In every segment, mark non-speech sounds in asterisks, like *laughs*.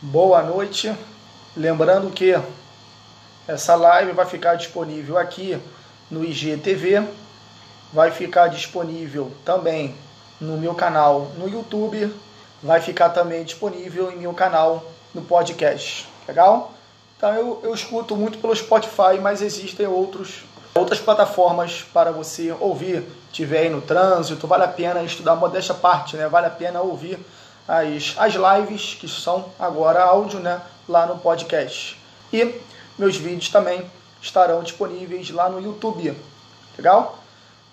Boa noite. Lembrando que essa live vai ficar disponível aqui no IGTV, vai ficar disponível também no meu canal no YouTube, vai ficar também disponível em meu canal no podcast. Legal? Então eu, eu escuto muito pelo Spotify, mas existem outros, outras plataformas para você ouvir. Tiver aí no trânsito, vale a pena estudar modéstia parte, né? Vale a pena ouvir as, as lives, que são agora áudio, né, lá no podcast. E meus vídeos também estarão disponíveis lá no YouTube. Legal?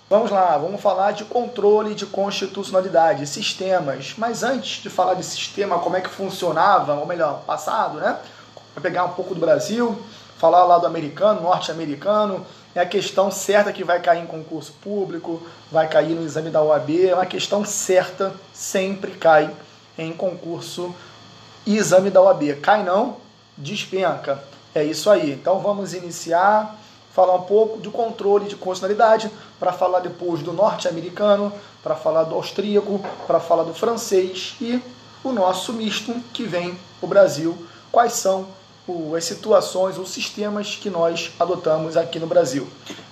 Vamos lá, vamos falar de controle de constitucionalidade, sistemas. Mas antes de falar de sistema, como é que funcionava, ou melhor, passado, né? Vou pegar um pouco do Brasil, falar lá do americano, norte-americano, é a questão certa que vai cair em concurso público, vai cair no exame da OAB, é uma questão certa, sempre cai em concurso e exame da OAB. Cai não, despenca. É isso aí. Então vamos iniciar, falar um pouco de controle de constitucionalidade, para falar depois do norte-americano, para falar do austríaco, para falar do francês e o nosso misto que vem o Brasil. Quais são as situações, os sistemas que nós adotamos aqui no Brasil.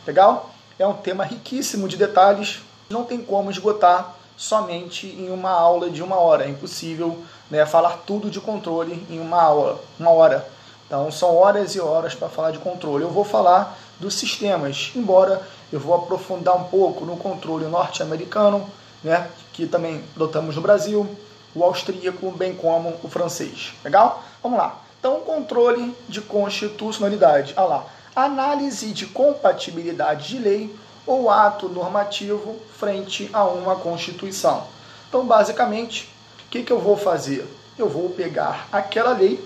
Legal? É um tema riquíssimo de detalhes, não tem como esgotar somente em uma aula de uma hora. É impossível né, falar tudo de controle em uma aula, uma hora. Então são horas e horas para falar de controle. Eu vou falar dos sistemas, embora eu vou aprofundar um pouco no controle norte-americano, né, que também adotamos no Brasil, o austríaco, bem como o francês. Legal? Vamos lá. Então, controle de constitucionalidade. Olha lá. Análise de compatibilidade de lei ou ato normativo frente a uma Constituição. Então, basicamente, o que, que eu vou fazer? Eu vou pegar aquela lei,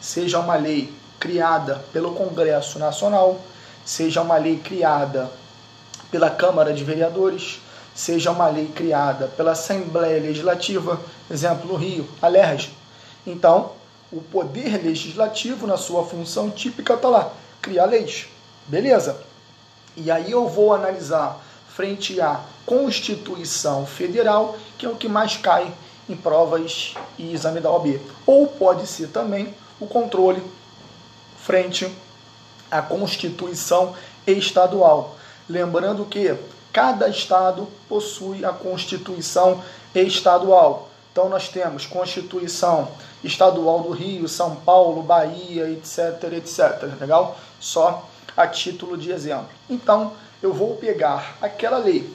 seja uma lei criada pelo Congresso Nacional, seja uma lei criada pela Câmara de Vereadores, seja uma lei criada pela Assembleia Legislativa, exemplo no Rio, a LERJ. Então, o poder legislativo, na sua função típica, está lá, criar leis. Beleza? E aí eu vou analisar frente à Constituição Federal, que é o que mais cai em provas e exame da OAB. Ou pode ser também o controle frente à Constituição Estadual. Lembrando que cada estado possui a Constituição Estadual. Então nós temos Constituição Estadual do Rio, São Paulo, Bahia, etc, etc. Legal? Só a título de exemplo. Então, eu vou pegar aquela lei.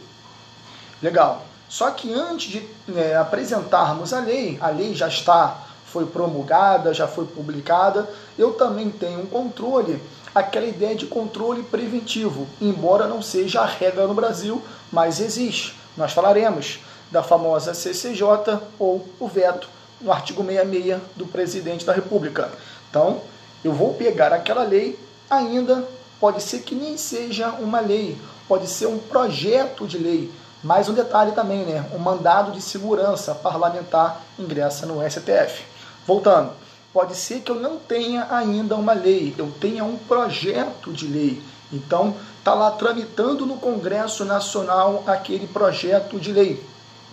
Legal. Só que antes de né, apresentarmos a lei, a lei já está, foi promulgada, já foi publicada, eu também tenho um controle, aquela ideia de controle preventivo, embora não seja a regra no Brasil, mas existe. Nós falaremos da famosa CCJ ou o veto no artigo 66 do presidente da República. Então, eu vou pegar aquela lei ainda pode ser que nem seja uma lei, pode ser um projeto de lei. Mais um detalhe também, né? Um mandado de segurança parlamentar ingressa no STF. Voltando, pode ser que eu não tenha ainda uma lei, eu tenha um projeto de lei. Então, está lá tramitando no Congresso Nacional aquele projeto de lei.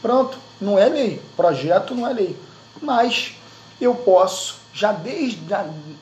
Pronto, não é lei, projeto não é lei. Mas eu posso já desde,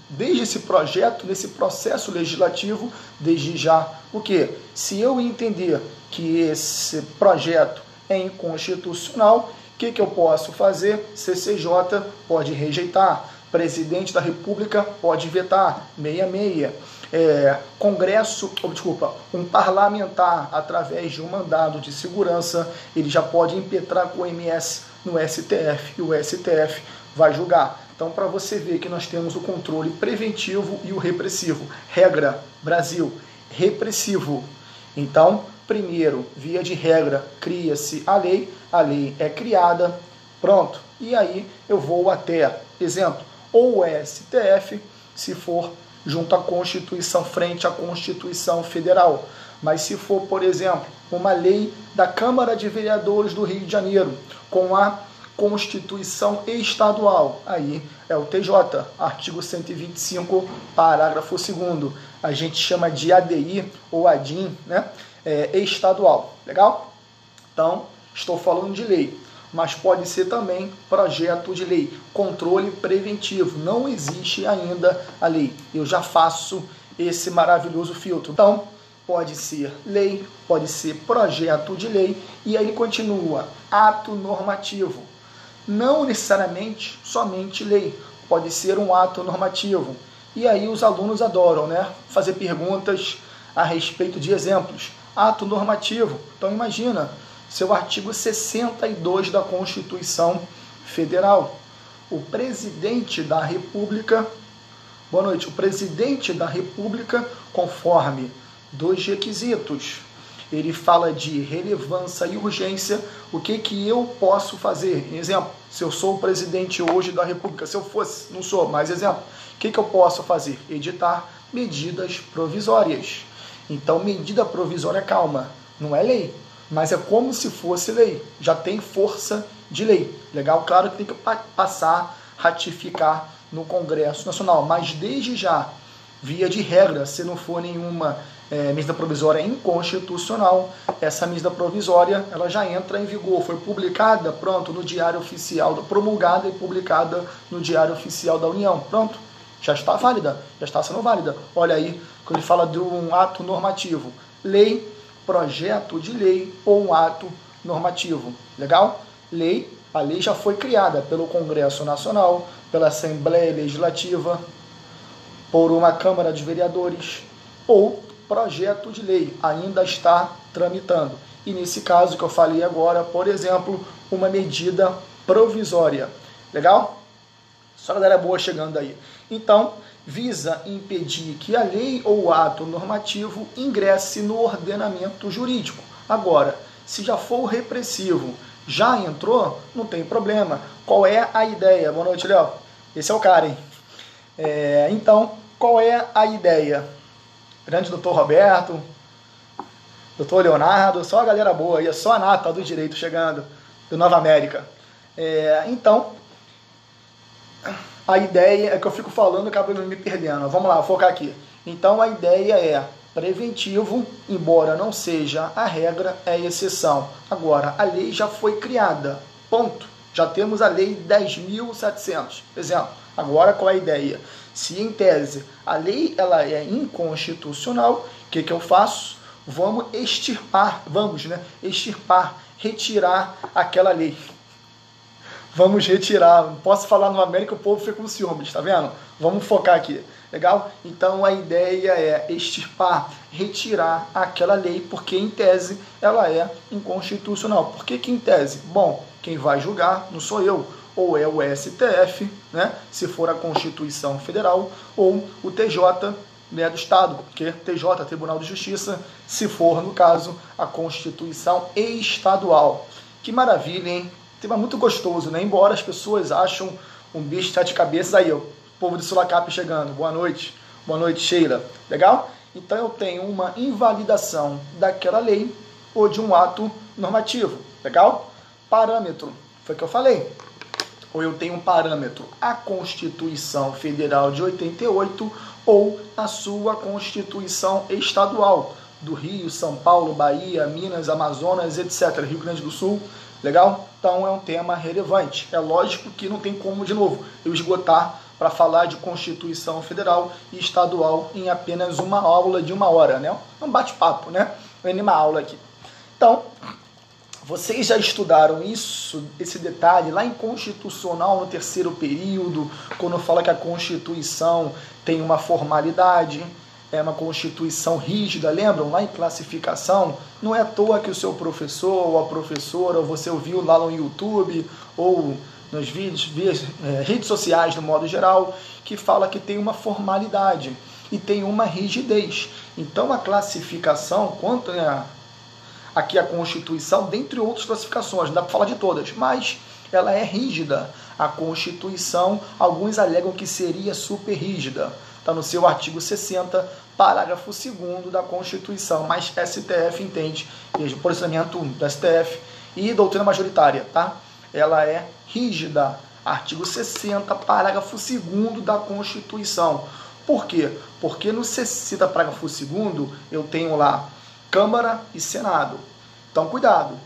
desde esse projeto, nesse processo legislativo, desde já o que? Se eu entender que esse projeto é inconstitucional, o que, que eu posso fazer? CCJ pode rejeitar, presidente da República pode vetar, 66. É, Congresso, oh, desculpa, um parlamentar, através de um mandado de segurança, ele já pode impetrar com o MS no STF e o STF vai julgar. Então, para você ver que nós temos o controle preventivo e o repressivo. Regra, Brasil, repressivo. Então, primeiro, via de regra, cria-se a lei, a lei é criada, pronto. E aí eu vou até, exemplo, ou STF, se for junto à Constituição, frente à Constituição Federal. Mas se for, por exemplo, uma lei da Câmara de Vereadores do Rio de Janeiro, com a Constituição Estadual. Aí é o TJ, artigo 125, parágrafo 2 A gente chama de ADI ou ADIM, né? É, estadual. Legal? Então, estou falando de lei. mas pode ser também projeto de lei, controle preventivo. Não existe ainda a lei. Eu já faço esse maravilhoso filtro. Então, pode ser lei, pode ser projeto de lei, e aí continua, ato normativo. Não necessariamente somente lei, pode ser um ato normativo. E aí os alunos adoram, né? Fazer perguntas a respeito de exemplos. Ato normativo. Então imagina, seu artigo 62 da Constituição Federal. O presidente da República, boa noite, o presidente da República, conforme dois requisitos. Ele fala de relevância e urgência. O que, que eu posso fazer? Exemplo, se eu sou o presidente hoje da República, se eu fosse, não sou, mas exemplo, o que, que eu posso fazer? Editar medidas provisórias. Então, medida provisória, calma, não é lei, mas é como se fosse lei, já tem força de lei. Legal? Claro que tem que passar, ratificar no Congresso Nacional, mas desde já, via de regra, se não for nenhuma é, medida provisória inconstitucional, essa medida provisória ela já entra em vigor, foi publicada, pronto, no Diário Oficial, promulgada e publicada no Diário Oficial da União, pronto, já está válida, já está sendo válida. Olha aí, quando ele fala de um ato normativo, lei projeto de lei ou um ato normativo. Legal? Lei, a lei já foi criada pelo Congresso Nacional, pela Assembleia Legislativa, por uma Câmara de Vereadores ou projeto de lei ainda está tramitando. E nesse caso que eu falei agora, por exemplo, uma medida provisória. Legal? Só galera boa chegando aí. Então, visa impedir que a lei ou ato normativo ingresse no ordenamento jurídico. Agora, se já for repressivo, já entrou, não tem problema. Qual é a ideia? Boa noite, Léo. Esse é o cara, hein? É, então, qual é a ideia? Grande doutor Roberto, doutor Leonardo, só a galera boa aí, só a nata do direito chegando, do Nova América. É, então, a ideia é que eu fico falando e acabo me perdendo. Vamos lá, focar aqui. Então a ideia é preventivo, embora não seja a regra, é exceção. Agora, a lei já foi criada. Ponto. Já temos a lei 10.700. Exemplo. Agora qual é a ideia? Se em tese a lei ela é inconstitucional, o que, que eu faço? Vamos extirpar, vamos, né? Extirpar, retirar aquela lei vamos retirar. Posso falar no América, o povo fica com ciúmes, tá vendo? Vamos focar aqui. Legal? Então a ideia é extirpar, retirar aquela lei, porque em tese ela é inconstitucional. Por que, que em tese? Bom, quem vai julgar não sou eu, ou é o STF, né? se for a Constituição Federal, ou o TJ né, do Estado, porque TJ, Tribunal de Justiça, se for, no caso, a Constituição Estadual. Que maravilha, hein? tema muito gostoso, né? Embora as pessoas acham um bicho de sete cabeças, aí, o povo de Sulacap chegando. Boa noite. Boa noite, Sheila. Legal? Então eu tenho uma invalidação daquela lei ou de um ato normativo. Legal? Parâmetro. Foi o que eu falei. Ou eu tenho um parâmetro, a Constituição Federal de 88 ou a sua Constituição Estadual do Rio, São Paulo, Bahia, Minas, Amazonas, etc. Rio Grande do Sul, Legal? Então é um tema relevante. É lógico que não tem como, de novo, eu esgotar para falar de Constituição Federal e Estadual em apenas uma aula de uma hora, né? É um bate-papo, né? Uma aula aqui. Então, vocês já estudaram isso, esse detalhe lá em Constitucional no terceiro período, quando fala que a Constituição tem uma formalidade, é uma constituição rígida, lembram? Lá em classificação, não é à toa que o seu professor ou a professora, ou você ouviu lá no YouTube, ou nos vídeos, é, redes sociais no modo geral, que fala que tem uma formalidade e tem uma rigidez. Então a classificação, quanto é aqui a Constituição, dentre outras classificações, não dá para falar de todas, mas ela é rígida. A Constituição, alguns alegam que seria super rígida está no seu artigo 60, parágrafo 2 da Constituição, mas STF entende, veja, posicionamento do STF e doutrina majoritária, tá? Ela é rígida, artigo 60, parágrafo 2 da Constituição. Por quê? Porque no 60, parágrafo 2 eu tenho lá Câmara e Senado. Então, cuidado.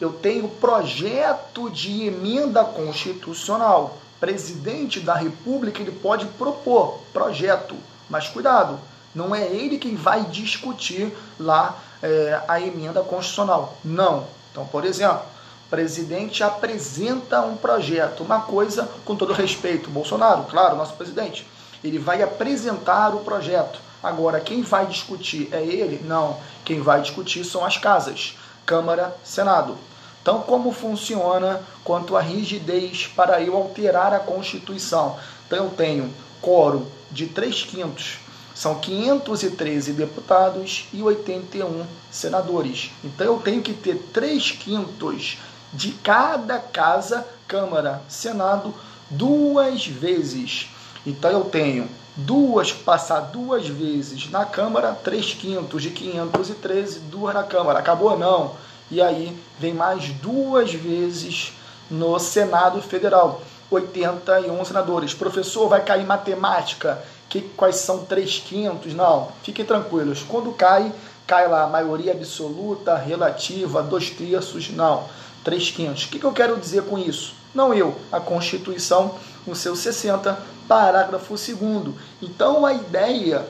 eu tenho projeto de emenda constitucional. Presidente da República ele pode propor projeto, mas cuidado, não é ele quem vai discutir lá é, a emenda constitucional. Não. Então, por exemplo, presidente apresenta um projeto, uma coisa, com todo respeito, Bolsonaro, claro, nosso presidente, ele vai apresentar o projeto. Agora, quem vai discutir é ele? Não. Quem vai discutir são as casas, Câmara, Senado. Então, como funciona quanto à rigidez para eu alterar a Constituição? Então, eu tenho quórum de 3 quintos, são 513 deputados e 81 senadores. Então, eu tenho que ter 3 quintos de cada casa, Câmara, Senado, duas vezes. Então, eu tenho duas, passar duas vezes na Câmara, 3 quintos de 513, duas na Câmara. Acabou não. E aí vem mais duas vezes no Senado Federal. 81 senadores. Professor, vai cair matemática. Que, quais são 3 quintos? Não, fiquem tranquilos. Quando cai, cai lá maioria absoluta, relativa, dois terços. Não, 3 quintos. O que, que eu quero dizer com isso? Não eu, a Constituição, no seu 60, parágrafo 2 Então a ideia,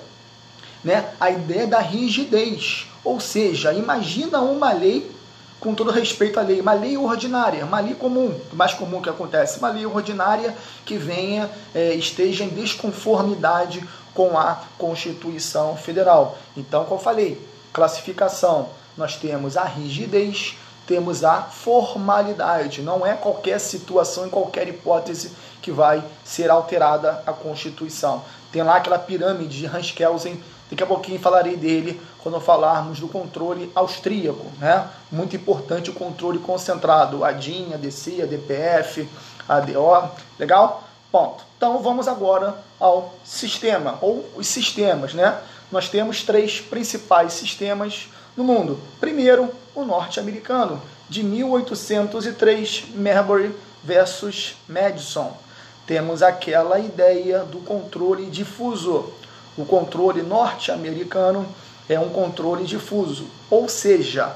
né, a ideia da rigidez, ou seja, imagina uma lei com todo respeito à lei, uma lei ordinária, uma lei comum, mais comum que acontece, uma lei ordinária que venha, é, esteja em desconformidade com a Constituição Federal. Então, como eu falei, classificação, nós temos a rigidez, temos a formalidade. Não é qualquer situação, em qualquer hipótese que vai ser alterada a Constituição. Tem lá aquela pirâmide de Hans Kelsen, daqui a pouquinho falarei dele quando falarmos do controle austríaco. Né? Muito importante o controle concentrado, a DIN, a DC, a DPF, a DO, legal? Ponto. Então vamos agora ao sistema, ou os sistemas. Né? Nós temos três principais sistemas no mundo. Primeiro, o norte-americano, de 1803, Marbury versus Madison temos aquela ideia do controle difuso. O controle norte-americano é um controle difuso, ou seja,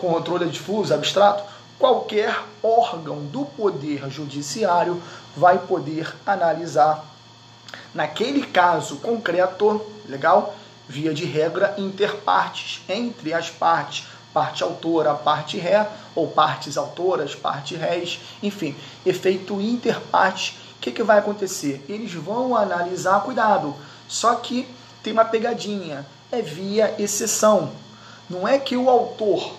controle difuso, abstrato, qualquer órgão do poder judiciário vai poder analisar naquele caso concreto, legal? Via de regra interpartes, entre as partes parte autora, parte ré, ou partes autoras, parte réis, enfim, efeito interparte. O que, que vai acontecer? Eles vão analisar, cuidado, só que tem uma pegadinha, é via exceção. Não é que o autor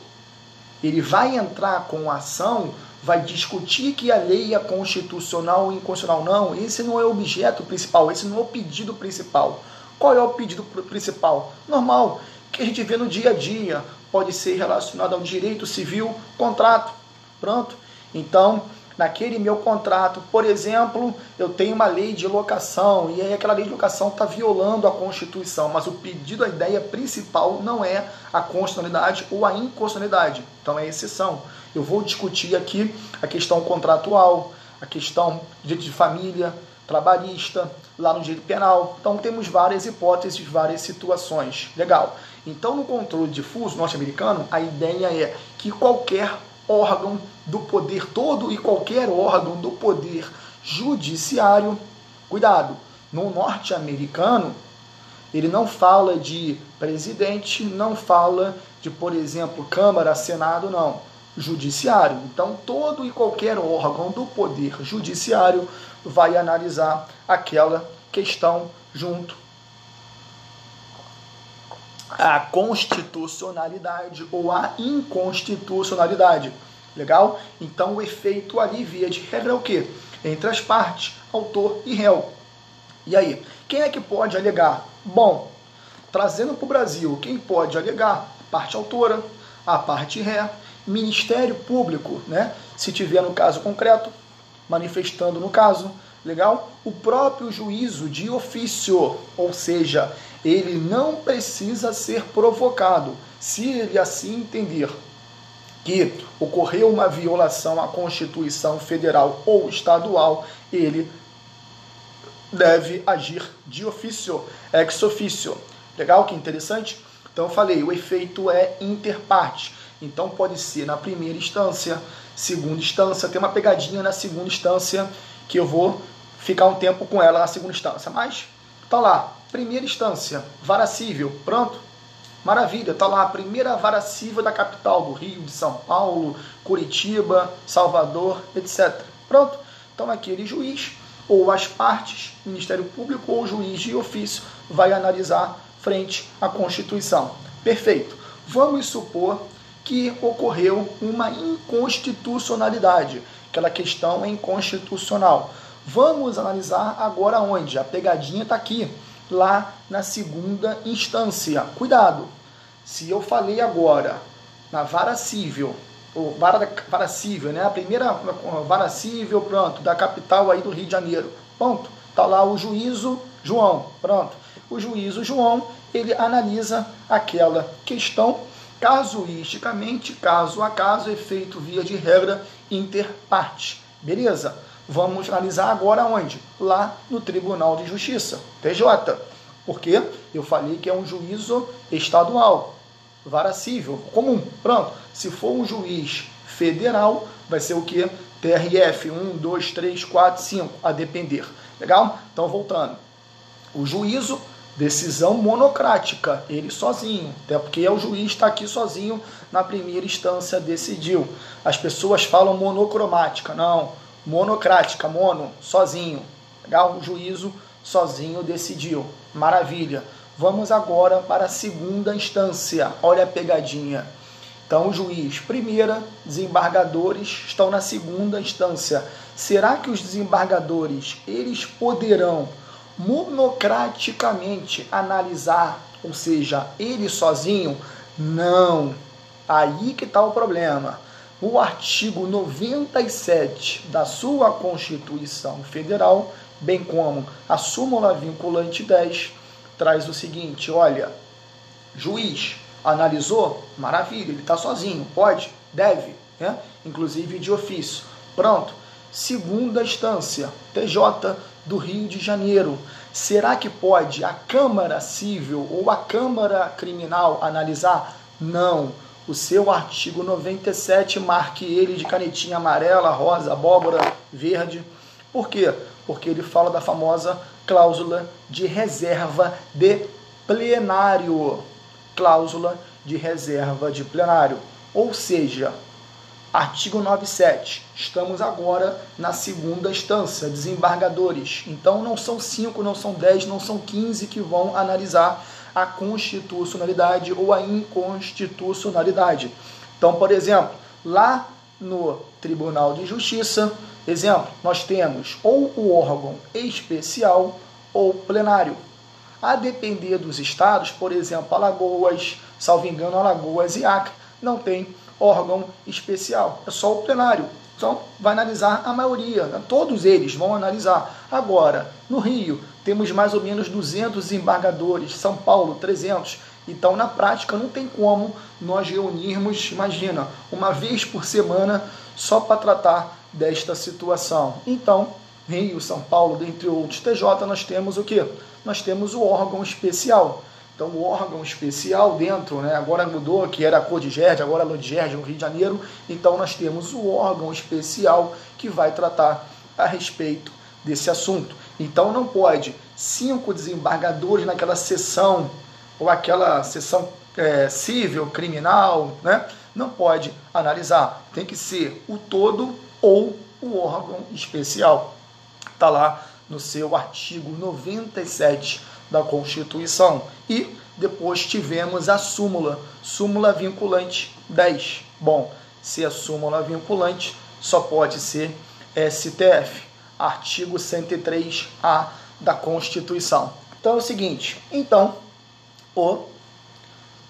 ele vai entrar com a ação, vai discutir que a lei é constitucional ou inconstitucional. Não, esse não é o objeto principal, esse não é o pedido principal. Qual é o pedido principal? Normal, que a gente vê no dia a dia, pode ser relacionado ao direito civil, contrato. Pronto. Então, naquele meu contrato, por exemplo, eu tenho uma lei de locação e aí aquela lei de locação está violando a Constituição, mas o pedido, a ideia principal não é a constitucionalidade ou a inconstitucionalidade. Então é exceção. Eu vou discutir aqui a questão contratual, a questão de de família, trabalhista, lá no direito penal. Então temos várias hipóteses, várias situações. Legal. Então, no controle difuso norte-americano, a ideia é que qualquer órgão do poder, todo e qualquer órgão do poder judiciário, cuidado, no norte-americano, ele não fala de presidente, não fala de, por exemplo, Câmara, Senado, não. Judiciário. Então, todo e qualquer órgão do poder judiciário vai analisar aquela questão junto a constitucionalidade ou a inconstitucionalidade. Legal? Então o efeito ali, via de regra, é o quê? Entre as partes, autor e réu. E aí, quem é que pode alegar? Bom, trazendo para o Brasil, quem pode alegar? Parte autora, a parte ré, Ministério Público, né? Se tiver no caso concreto, manifestando no caso, legal? O próprio juízo de ofício, ou seja, ele não precisa ser provocado, se ele assim entender que ocorreu uma violação à Constituição Federal ou Estadual, ele deve agir de ofício, ex ofício. Legal? Que interessante? Então eu falei, o efeito é interparte. Então pode ser na primeira instância, segunda instância, tem uma pegadinha na segunda instância que eu vou ficar um tempo com ela na segunda instância. Mas tá lá, primeira instância, vara civil, pronto. Maravilha, tá lá a primeira vara civil da capital do Rio, de São Paulo, Curitiba, Salvador, etc. Pronto. Então aquele juiz ou as partes, Ministério Público ou juiz de ofício vai analisar frente à Constituição. Perfeito. Vamos supor que ocorreu uma inconstitucionalidade. Aquela questão é inconstitucional. Vamos analisar agora onde? A pegadinha está aqui, lá na segunda instância. Cuidado! Se eu falei agora na vara civil, ou vara, vara civil, né? A primeira vara civil, pronto, da capital aí do Rio de Janeiro. Ponto. Tá lá o juízo João. Pronto. O juízo João, ele analisa aquela questão casuisticamente, caso a caso, efeito via de regra interparte. Beleza? Vamos analisar agora onde? Lá no Tribunal de Justiça, TJ. Porque eu falei que é um juízo estadual, vara civil, comum. Pronto. Se for um juiz federal, vai ser o que? TRF 1, 2, 3, 4, 5, a depender. Legal? Então, voltando. O juízo, decisão monocrática, ele sozinho, até porque é o juiz está aqui sozinho na primeira instância decidiu. As pessoas falam monocromática, não, monocrática, mono, sozinho. Legal? O juízo sozinho decidiu. Maravilha. Vamos agora para a segunda instância. Olha a pegadinha. Então, o juiz, primeira, desembargadores estão na segunda instância. Será que os desembargadores eles poderão monocraticamente analisar, ou seja, ele sozinho? Não. Aí que está o problema. O artigo 97 da sua Constituição Federal, bem como a súmula vinculante 10, traz o seguinte: olha, juiz analisou, maravilha, ele está sozinho, pode, deve, né? inclusive de ofício. Pronto. Segunda instância, TJ do Rio de Janeiro. Será que pode a Câmara Civil ou a Câmara Criminal analisar? Não. O seu artigo 97 marque ele de canetinha amarela, rosa, abóbora, verde. Por quê? Porque ele fala da famosa cláusula de reserva de plenário. Cláusula de reserva de plenário. Ou seja, artigo 97. Estamos agora na segunda instância, desembargadores. Então não são cinco, não são dez, não são quinze que vão analisar a constitucionalidade ou a inconstitucionalidade. Então, por exemplo, lá no Tribunal de Justiça, exemplo, nós temos ou o órgão especial ou plenário. A depender dos estados, por exemplo, Alagoas, salvo engano, Alagoas e Acre, não tem órgão especial, é só o plenário. Então, vai analisar a maioria, né? todos eles vão analisar. Agora, no Rio, temos mais ou menos 200 embargadores, São Paulo, 300. Então, na prática, não tem como nós reunirmos, imagina, uma vez por semana só para tratar desta situação. Então, Rio, São Paulo, dentre outros, TJ, nós temos o que? Nós temos o órgão especial. Então, o órgão especial dentro, né, agora mudou, que era a Codigerd, agora a Lodigerd, no Rio de Janeiro. Então, nós temos o órgão especial que vai tratar a respeito desse assunto. Então, não pode cinco desembargadores naquela sessão, ou aquela sessão é, civil, criminal, né? não pode analisar. Tem que ser o todo ou o órgão especial. Está lá no seu artigo 97 da Constituição. E depois tivemos a súmula, súmula vinculante 10. Bom, se a súmula vinculante só pode ser STF, artigo 103A da Constituição. Então é o seguinte, então o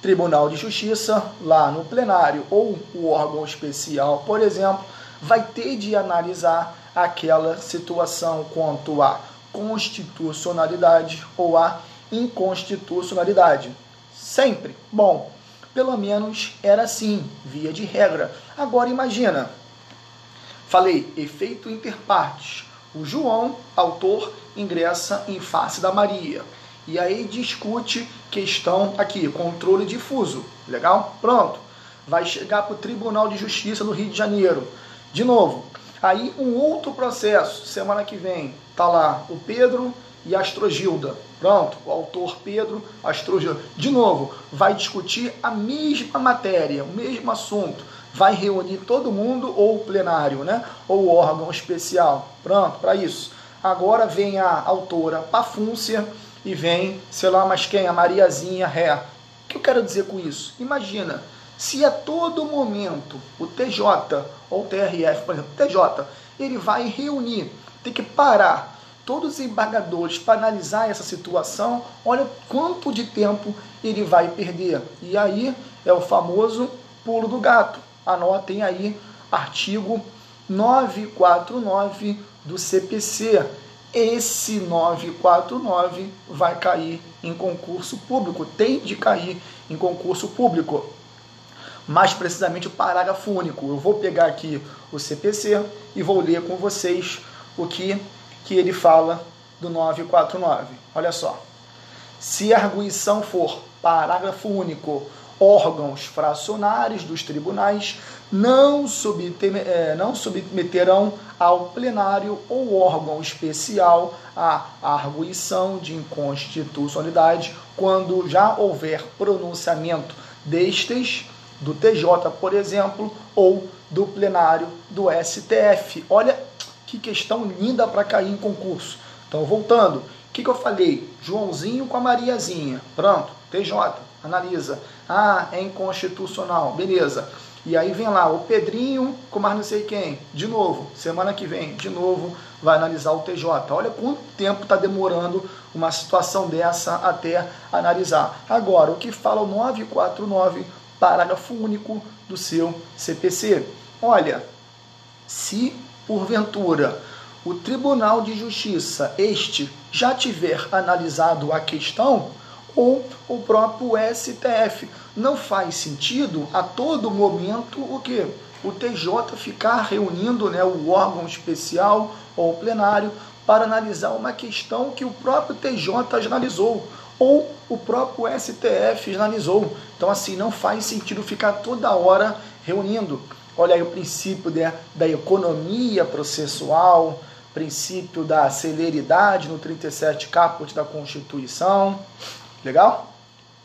Tribunal de Justiça, lá no plenário, ou o órgão especial, por exemplo, vai ter de analisar aquela situação quanto à constitucionalidade ou à inconstitucionalidade. Sempre. Bom, pelo menos era assim, via de regra. Agora imagina. Falei, efeito interpartes. O João, autor, ingressa em face da Maria. E aí discute questão aqui, controle difuso. Legal? Pronto. vai chegar para o Tribunal de Justiça do Rio de Janeiro. De novo, aí um outro processo, semana que vem, tá lá o Pedro e a Astrogilda. Pronto, o autor Pedro, Astrogilda. De novo, vai discutir a mesma matéria, o mesmo assunto. Vai reunir todo mundo, ou o plenário, né? Ou o órgão especial. Pronto, para isso. Agora vem a autora Pafúncia e vem, sei lá, mas quem? A Mariazinha Ré. O que eu quero dizer com isso? Imagina, se a todo momento o TJ ou o TRF, por exemplo, o TJ, ele vai reunir, tem que parar todos os embargadores para analisar essa situação, olha quanto de tempo ele vai perder. E aí é o famoso pulo do gato. Anotem aí artigo 949 do CPC. Esse 949 vai cair em concurso público, tem de cair em concurso público. Mais precisamente o parágrafo único. Eu vou pegar aqui o CPC e vou ler com vocês o que, que ele fala do 949. Olha só. Se a arguição for parágrafo único órgãos fracionários dos tribunais não, é, não submeterão ao plenário ou órgão especial a arguição de inconstitucionalidade quando já houver pronunciamento destes, do TJ, por exemplo, ou do plenário do STF. Olha que questão linda para cair em concurso. Então, voltando, o que, que eu falei? Joãozinho com a Mariazinha. Pronto, TJ, analisa. Ah, é inconstitucional. Beleza. E aí vem lá o Pedrinho com mais não sei quem. De novo, semana que vem, de novo, vai analisar o TJ. Olha quanto tempo está demorando uma situação dessa até analisar. Agora, o que fala o 949, parágrafo único do seu CPC? Olha, se porventura o Tribunal de Justiça, este, já tiver analisado a questão, ou o próprio STF. Não faz sentido a todo momento o que? O TJ ficar reunindo né, o órgão especial ou plenário para analisar uma questão que o próprio TJ analisou ou o próprio STF analisou. Então, assim, não faz sentido ficar toda hora reunindo. Olha aí o princípio de, da economia processual, princípio da celeridade no 37 caput da Constituição. Legal?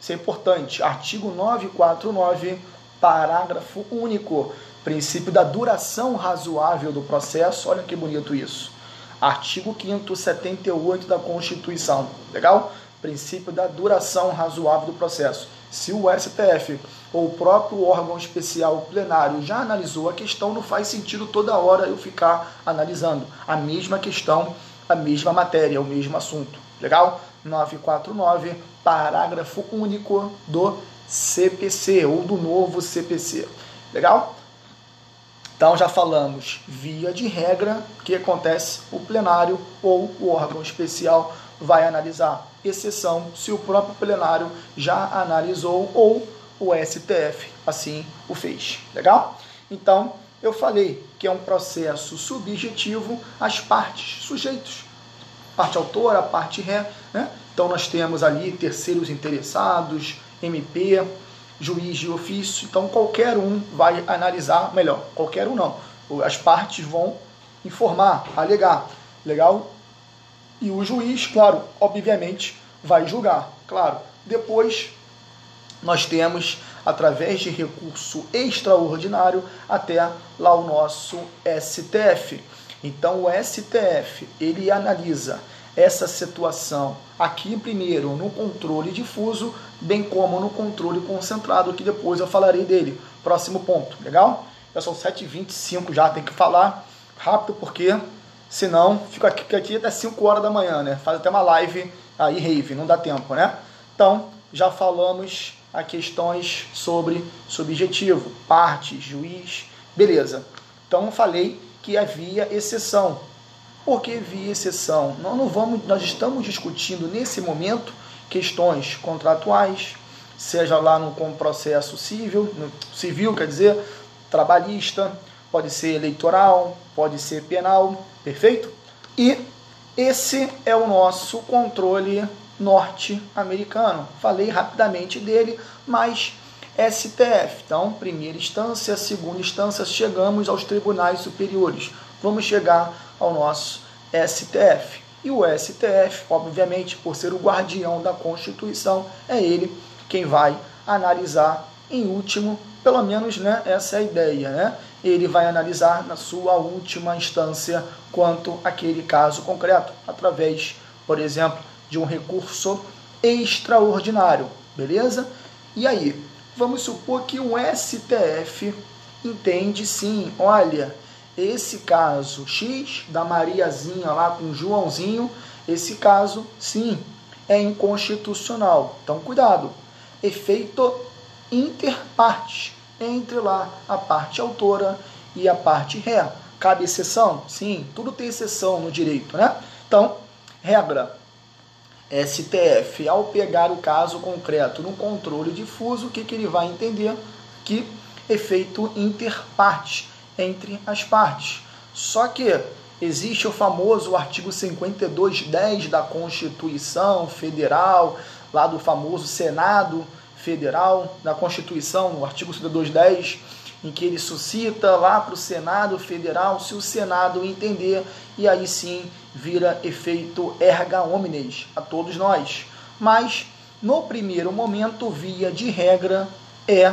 Isso é importante. Artigo 949, parágrafo único. Princípio da duração razoável do processo. Olha que bonito isso. Artigo 5 78 da Constituição. Legal? Princípio da duração razoável do processo. Se o STF ou o próprio órgão especial plenário já analisou a questão, não faz sentido toda hora eu ficar analisando a mesma questão, a mesma matéria, o mesmo assunto. Legal? 949, parágrafo único do CPC ou do novo CPC. Legal? Então já falamos, via de regra, que acontece? O plenário ou o órgão especial vai analisar. Exceção se o próprio plenário já analisou ou o STF assim o fez. Legal? Então, eu falei que é um processo subjetivo às partes, sujeitos parte autora, parte ré. Né? Então nós temos ali terceiros interessados, MP, juiz de ofício. Então qualquer um vai analisar, melhor, qualquer um não. As partes vão informar, alegar. Legal? E o juiz, claro, obviamente, vai julgar. Claro. Depois nós temos, através de recurso extraordinário, até lá o nosso STF. Então o STF ele analisa essa situação aqui primeiro no controle difuso, bem como no controle concentrado, que depois eu falarei dele. Próximo ponto, legal? Já são 7h25 já, tem que falar rápido porque senão fica aqui, aqui até 5 horas da manhã, né? Faz até uma live aí, rave, não dá tempo, né? Então, já falamos a questões sobre subjetivo, parte, juiz, beleza. Então, falei que havia exceção. Por que via exceção? Nós, não vamos, nós estamos discutindo nesse momento questões contratuais, seja lá no com processo civil, civil quer dizer, trabalhista, pode ser eleitoral, pode ser penal, perfeito? E esse é o nosso controle norte-americano. Falei rapidamente dele, mas STF. Então, primeira instância, segunda instância, chegamos aos tribunais superiores. Vamos chegar ao nosso STF. E o STF, obviamente, por ser o guardião da Constituição, é ele quem vai analisar em último, pelo menos né, essa é a ideia, né? Ele vai analisar na sua última instância quanto aquele caso concreto, através, por exemplo, de um recurso extraordinário, beleza? E aí, vamos supor que o STF entende sim, olha, esse caso X da Mariazinha lá com Joãozinho, esse caso sim é inconstitucional. Então cuidado. Efeito interpartes entre lá a parte autora e a parte ré. Cabe exceção? Sim, tudo tem exceção no direito, né? Então, regra. STF, ao pegar o caso concreto no controle difuso, o que, que ele vai entender? Que efeito interparte entre as partes. Só que existe o famoso artigo 52.10 da Constituição Federal, lá do famoso Senado Federal, da Constituição, no artigo 52.10, em que ele suscita lá para o Senado Federal, se o Senado entender, e aí sim vira efeito erga omnes a todos nós. Mas, no primeiro momento, via de regra, é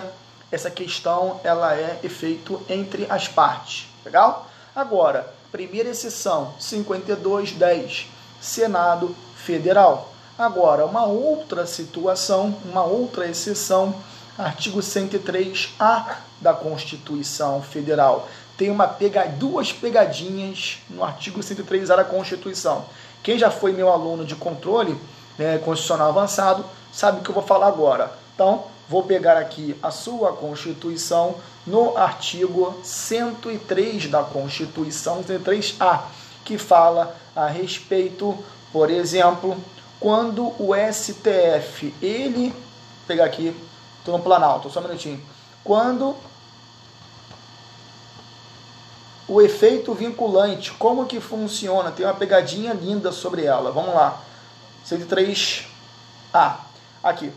essa questão ela é efeito entre as partes. Legal? Agora, primeira exceção, 5210, Senado Federal. Agora, uma outra situação, uma outra exceção, artigo 103A da Constituição Federal. Tem uma pega, duas pegadinhas no artigo 103A da Constituição. Quem já foi meu aluno de controle né, constitucional avançado sabe o que eu vou falar agora. Então, Vou pegar aqui a sua Constituição no artigo 103 da Constituição, 103A, que fala a respeito, por exemplo, quando o STF, ele, vou pegar aqui, estou no Planalto, só um minutinho, quando o efeito vinculante, como que funciona? Tem uma pegadinha linda sobre ela. Vamos lá. 103A. Aqui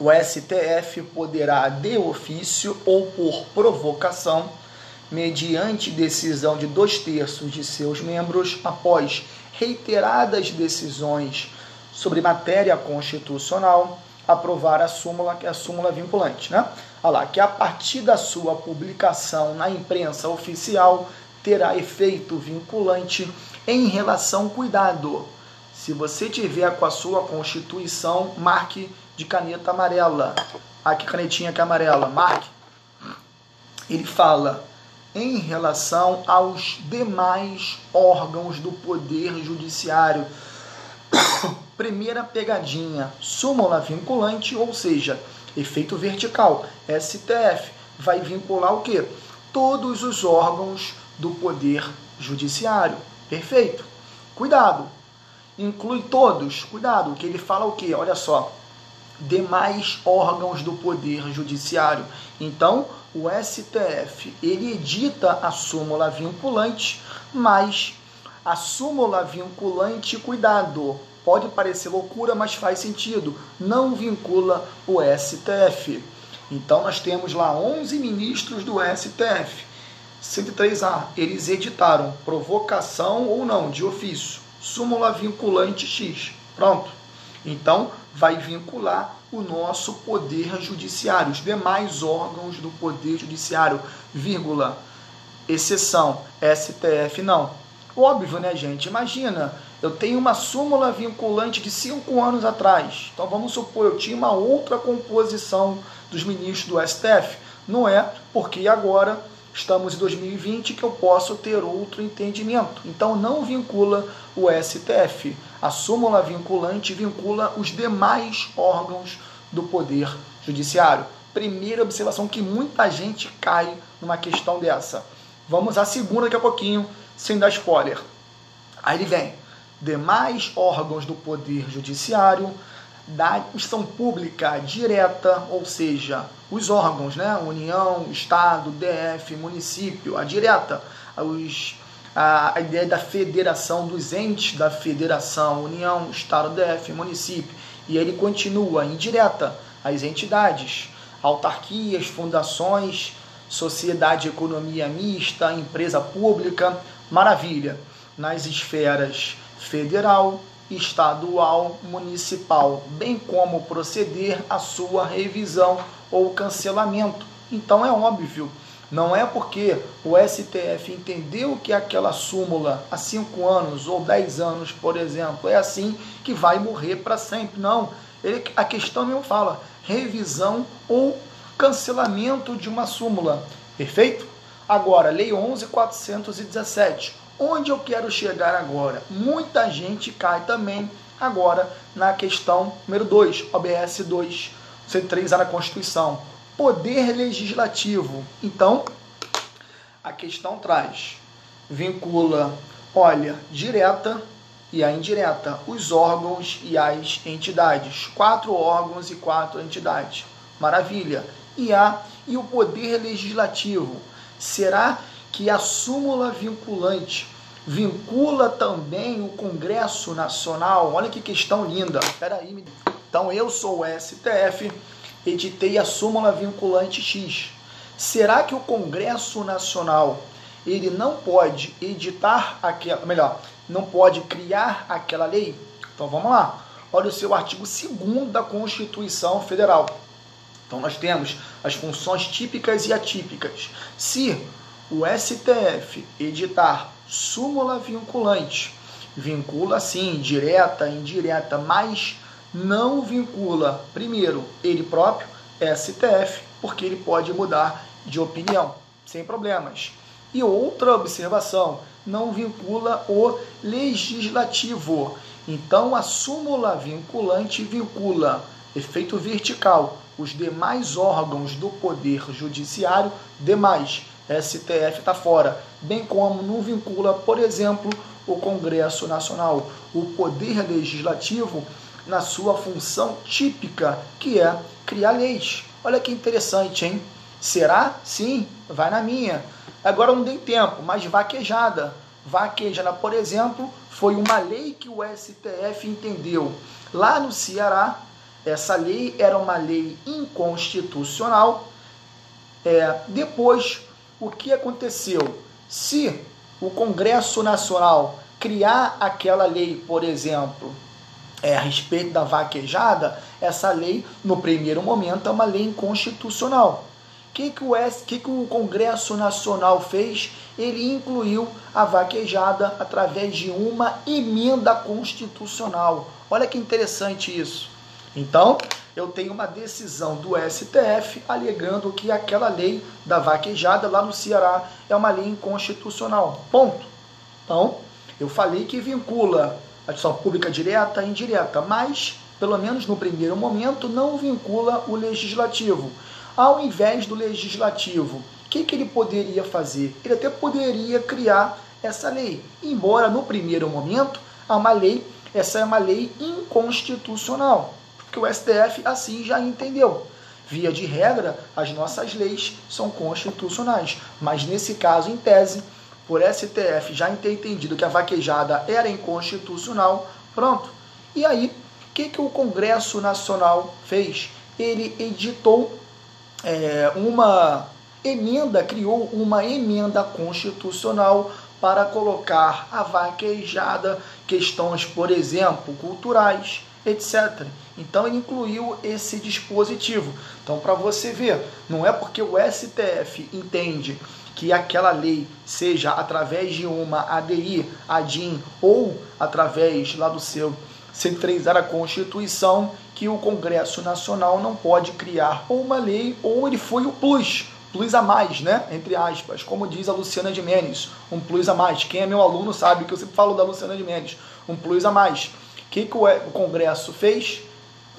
o STF poderá, de ofício ou por provocação, mediante decisão de dois terços de seus membros, após reiteradas decisões sobre matéria constitucional, aprovar a súmula, que é a súmula vinculante, né? Olha lá, que a partir da sua publicação na imprensa oficial terá efeito vinculante em relação, cuidado, se você tiver com a sua Constituição, marque de caneta amarela. Aqui, canetinha que é amarela, marque. Ele fala em relação aos demais órgãos do Poder Judiciário. *coughs* Primeira pegadinha, súmula vinculante, ou seja, efeito vertical. STF vai vincular o quê? Todos os órgãos do Poder Judiciário. Perfeito. Cuidado. Inclui todos. Cuidado, que ele fala o quê? Olha só demais órgãos do Poder Judiciário. Então, o STF ele edita a súmula vinculante, mas a súmula vinculante, cuidado, pode parecer loucura, mas faz sentido, não vincula o STF. Então, nós temos lá 11 ministros do STF. 103A, eles editaram provocação ou não, de ofício, súmula vinculante X. Pronto. Então, vai vincular o nosso poder judiciário, os demais órgãos do poder judiciário, vírgula, exceção, STF não. Óbvio, né, gente? Imagina, eu tenho uma súmula vinculante de cinco anos atrás. Então vamos supor, eu tinha uma outra composição dos ministros do STF. Não é porque agora estamos em 2020 que eu posso ter outro entendimento. Então não vincula o STF. A súmula vinculante vincula os demais órgãos do Poder Judiciário. Primeira observação que muita gente cai numa questão dessa. Vamos à segunda daqui a pouquinho, sem dar spoiler. Aí ele vem. Demais órgãos do Poder Judiciário da instituição pública direta, ou seja, os órgãos, né? União, Estado, DF, município, a direta, os a, a ideia da federação, dos entes da federação, União, Estado, DF, município. E ele continua indireta, as entidades, autarquias, fundações, sociedade de economia mista, empresa pública, maravilha. Nas esferas federal, estadual, municipal, bem como proceder à sua revisão ou cancelamento. Então é óbvio, não é porque o STF entendeu que aquela súmula há cinco anos ou dez anos, por exemplo, é assim que vai morrer para sempre. Não. Ele, a questão mesmo fala revisão ou cancelamento de uma súmula. Perfeito? Agora, Lei 11.417. Onde eu quero chegar agora? Muita gente cai também agora na questão número 2, OBS 2, 103 na Constituição. Poder legislativo. Então, a questão traz, vincula, olha, direta e a indireta, os órgãos e as entidades. Quatro órgãos e quatro entidades. Maravilha. E a e o poder legislativo. Será que a súmula vinculante vincula também o Congresso Nacional? Olha que questão linda. Espera aí. Então eu sou o STF, editei a súmula vinculante X. Será que o Congresso Nacional ele não pode editar aquela, melhor, não pode criar aquela lei? Então vamos lá. Olha o seu artigo 2 da Constituição Federal. Então nós temos as funções típicas e atípicas. Se o STF editar súmula vinculante, vincula sim, direta, indireta, mas não vincula, primeiro, ele próprio, STF, porque ele pode mudar de opinião, sem problemas. E outra observação, não vincula o legislativo. Então a súmula vinculante vincula efeito vertical, os demais órgãos do Poder Judiciário, demais, STF está fora, bem como não vincula, por exemplo, o Congresso Nacional, o Poder Legislativo, na sua função típica, que é criar leis. Olha que interessante, hein? Será? Sim, vai na minha. Agora não tem tempo, mas vaquejada. Vaquejada, por exemplo, foi uma lei que o STF entendeu. Lá no Ceará, essa lei era uma lei inconstitucional. É, depois, o que aconteceu? Se o Congresso Nacional criar aquela lei, por exemplo, é, a respeito da vaquejada, essa lei, no primeiro momento, é uma lei inconstitucional. O que, que, o, que, que o Congresso Nacional fez? Ele incluiu a vaquejada através de uma emenda constitucional. Olha que interessante isso. Então, eu tenho uma decisão do STF alegando que aquela lei da vaquejada lá no Ceará é uma lei inconstitucional. Ponto. Então, eu falei que vincula a ação pública direta e indireta, mas, pelo menos no primeiro momento, não vincula o legislativo. Ao invés do legislativo, o que, que ele poderia fazer? Ele até poderia criar essa lei, embora no primeiro momento a uma lei, essa é uma lei inconstitucional que o STF assim já entendeu. Via de regra, as nossas leis são constitucionais, mas nesse caso, em tese, por STF já ter entendido que a vaquejada era inconstitucional, pronto. E aí, o que, que o Congresso Nacional fez? Ele editou é, uma emenda, criou uma emenda constitucional para colocar a vaquejada, questões, por exemplo, culturais, etc. Então ele incluiu esse dispositivo. Então para você ver, não é porque o STF entende que aquela lei seja através de uma ADI, ADIM ou através lá do seu centralizar a Constituição que o Congresso Nacional não pode criar ou uma lei ou ele foi o plus, plus a mais, né? Entre aspas, como diz a Luciana de Mendes, um plus a mais. Quem é meu aluno sabe que eu sempre falo da Luciana de Mendes, um plus a mais que, que o Congresso fez?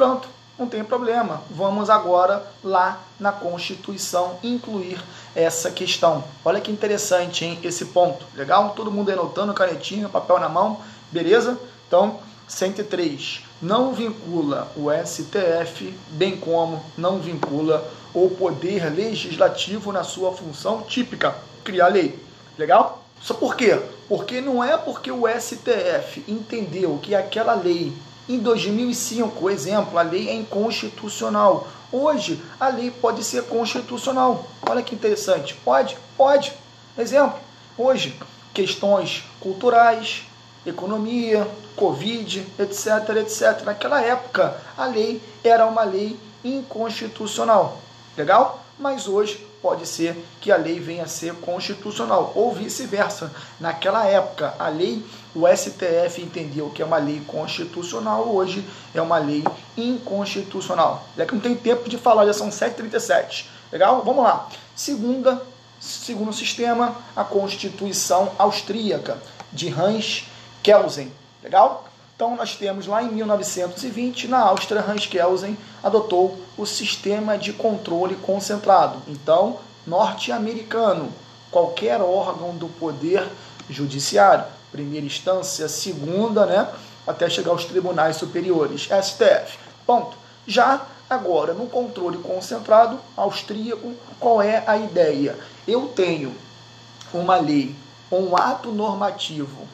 Pronto, não tem problema. Vamos agora lá na Constituição incluir essa questão. Olha que interessante, hein? Esse ponto. Legal? Todo mundo anotando, canetinha, papel na mão, beleza? Então, 103. Não vincula o STF, bem como não vincula o poder legislativo na sua função típica, criar lei. Legal? Só por quê? Porque não é porque o STF entendeu que aquela lei em 2005, exemplo, a lei é inconstitucional Hoje, a lei pode ser constitucional. Olha que interessante. Pode? Pode. Exemplo, hoje, questões culturais, economia, Covid, etc, etc. Naquela época, a lei era uma lei inconstitucional. Legal? Mas hoje pode ser que a lei venha a ser constitucional ou vice-versa. Naquela época, a lei, o STF entendeu que é uma lei constitucional, hoje é uma lei inconstitucional. É que não tem tempo de falar, já são 7h37. Legal? Vamos lá. Segunda, segundo sistema, a Constituição Austríaca, de Hans Kelsen. Legal? Então nós temos lá em 1920, na Áustria, Hans Kelsen adotou o sistema de controle concentrado. Então, norte-americano, qualquer órgão do poder judiciário, primeira instância, segunda, né, até chegar aos tribunais superiores, STF. Ponto. Já agora, no controle concentrado austríaco, qual é a ideia? Eu tenho uma lei, um ato normativo